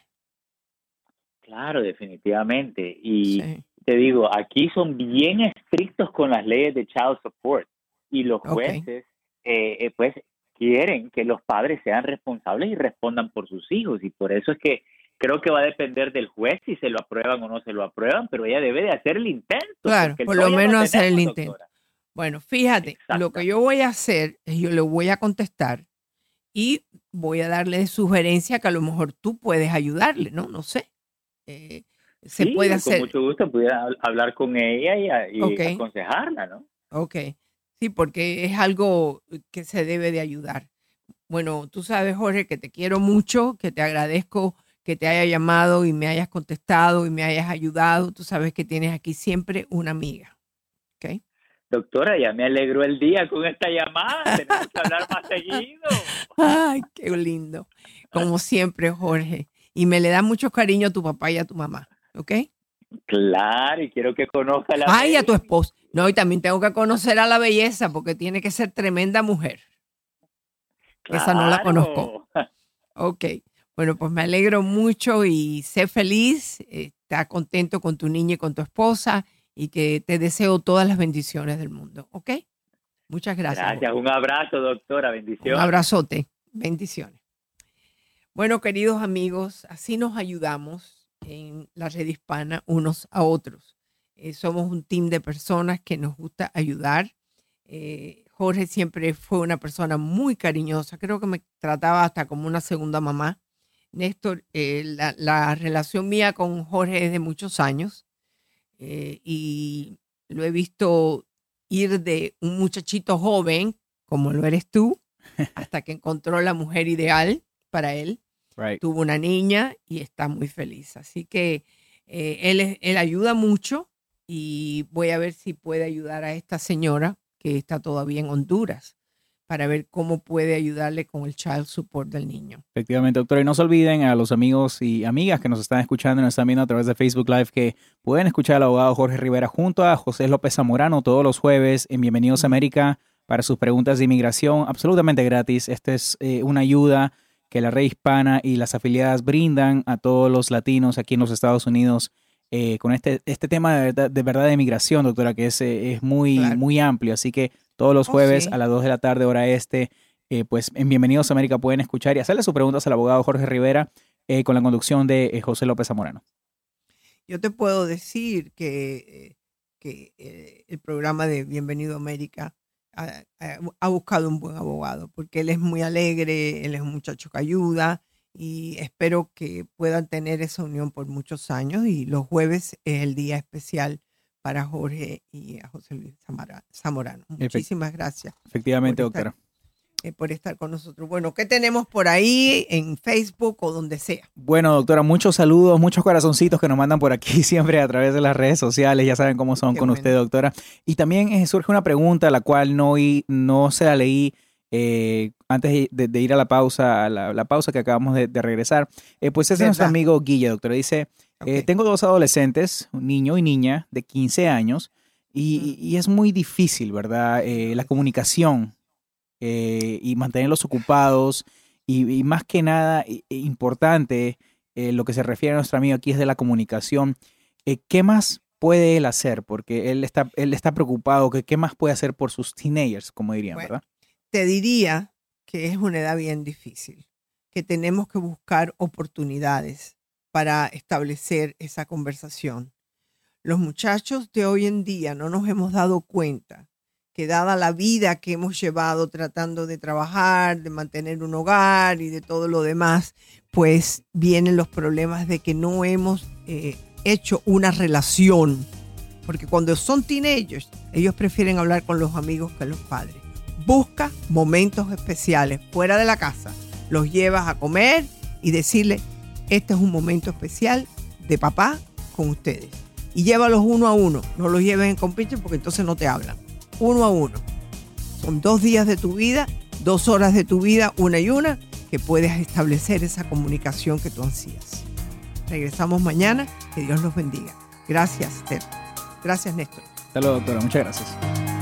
Claro, definitivamente. Y te digo, aquí son bien estrictos con las leyes de child support y los jueces, eh, eh, pues, quieren que los padres sean responsables y respondan por sus hijos. Y por eso es que creo que va a depender del juez si se lo aprueban o no se lo aprueban, pero ella debe de hacer el intento. Claro, por lo no menos hacer el intento. doctora. Bueno, fíjate, lo que yo voy a hacer es yo le voy a contestar y voy a darle sugerencia que a lo mejor tú puedes ayudarle, ¿no? No sé. Eh, se Sí, puede hacer. Con mucho gusto pudiera hab- hablar con ella y, a- y Ok. aconsejarla, ¿no? Ok, sí, porque es algo que se debe de ayudar. Bueno, tú sabes, Jorge, que te quiero mucho, que te agradezco que te haya llamado y me hayas contestado y me hayas ayudado. Tú sabes que tienes aquí siempre una amiga. ¿Ok? Doctora, ya me alegró el día con esta llamada. Tenemos que hablar más seguido. (laughs) Ay, qué lindo. Como siempre, Jorge. Y me le da mucho cariño a tu papá y a tu mamá. ¿Ok? Claro, y quiero que conozca a la Ay, a tu esposo. No, y también tengo que conocer a la belleza porque tiene que ser tremenda mujer. Esa no la Claro. conozco. (laughs) Ok. Bueno, pues me alegro mucho y sé feliz, eh, está contento con tu niña y con tu esposa y que te deseo todas las bendiciones del mundo. ¿Ok? Muchas gracias. Gracias, un abrazo, doctora, Un bendiciones. abrazote. Bendiciones. Bueno, queridos amigos, así nos ayudamos en la red hispana unos a otros. Eh, somos un team de personas que nos gusta ayudar. Eh, Jorge siempre fue una persona muy cariñosa. Creo que me trataba hasta como una segunda mamá. Néstor, eh, la, la relación mía con Jorge es de muchos años eh, y lo he visto ir de un muchachito joven, como lo eres tú, (laughs) hasta que encontró la mujer ideal para él. Right. Tuvo una niña y está muy feliz. Así que eh, él, él ayuda mucho y voy a ver si puede ayudar a esta señora que está todavía en Honduras para ver cómo puede ayudarle con el child support del niño. Efectivamente, doctora. Y no se olviden a los amigos y amigas que nos están escuchando y nos están viendo a través de Facebook Live que pueden escuchar al abogado Jorge Rivera junto a José López Zamorano todos los jueves en Bienvenidos a América para sus preguntas de inmigración absolutamente gratis. Esta es eh, una ayuda que la red hispana y las afiliadas brindan a todos los latinos aquí en los Estados Unidos eh, con este, este tema de verdad, de verdad de inmigración, doctora, que es, eh, es muy, muy amplio. Así que todos los Oh, jueves sí. a las 2 de la tarde, hora este, eh, pues en Bienvenidos a América pueden escuchar y hacerle sus preguntas al abogado Jorge Rivera eh, con la conducción de eh, José López Zamorano. Yo te puedo decir que, que eh, el programa de Bienvenido a América ha, ha- ha buscado un buen abogado, porque él es muy alegre, él es un muchacho que ayuda y espero que puedan tener esa unión por muchos años y los jueves es el día especial para Jorge y a José Luis Zamora- Zamorano. Muchísimas gracias Efectivamente, Por estar- doctora. eh, por estar con nosotros. Bueno, ¿qué tenemos por ahí en Facebook o donde sea? Bueno, doctora, muchos saludos, muchos corazoncitos que nos mandan por aquí (laughs) siempre a través de las redes sociales. Ya saben cómo son Qué con bueno. usted, doctora. Y también eh, surge una pregunta, la cual no, no se la leí eh, antes de, de ir a la pausa, a la, la pausa que acabamos de, de regresar. Pues es nuestro amigo Guille, doctora. Dice, eh, tengo dos adolescentes, un niño y niña de 15 años, y, y es muy difícil, ¿verdad? Eh, la comunicación eh, y mantenerlos ocupados. Y, y más que nada, i- importante, lo que se refiere a nuestro amigo aquí es de la comunicación. ¿Qué más puede él hacer? Porque él está, él está preocupado, que ¿qué más puede hacer por sus teenagers, como dirían, Bueno, verdad? te diría que es una edad bien difícil, que tenemos que buscar oportunidades para establecer esa conversación. Los muchachos de hoy en día no nos hemos dado cuenta que dada la vida que hemos llevado tratando de trabajar, de mantener un hogar y de todo lo demás, pues vienen los problemas de que no hemos eh, hecho una relación. Porque cuando son teenagers, ellos prefieren hablar con los amigos que los padres. Busca momentos especiales fuera de la casa. Los llevas a comer y decirle, este es un momento especial de papá con ustedes. Y llévalos uno a uno. No los lleves en compinche porque entonces no te hablan. Uno a uno. Son dos días de tu vida, dos horas de tu vida, una y una, que puedes establecer esa comunicación que tú ansías. Regresamos mañana. Que Dios los bendiga. Gracias, Ted. Gracias, Néstor. Hasta doctora. Muchas gracias.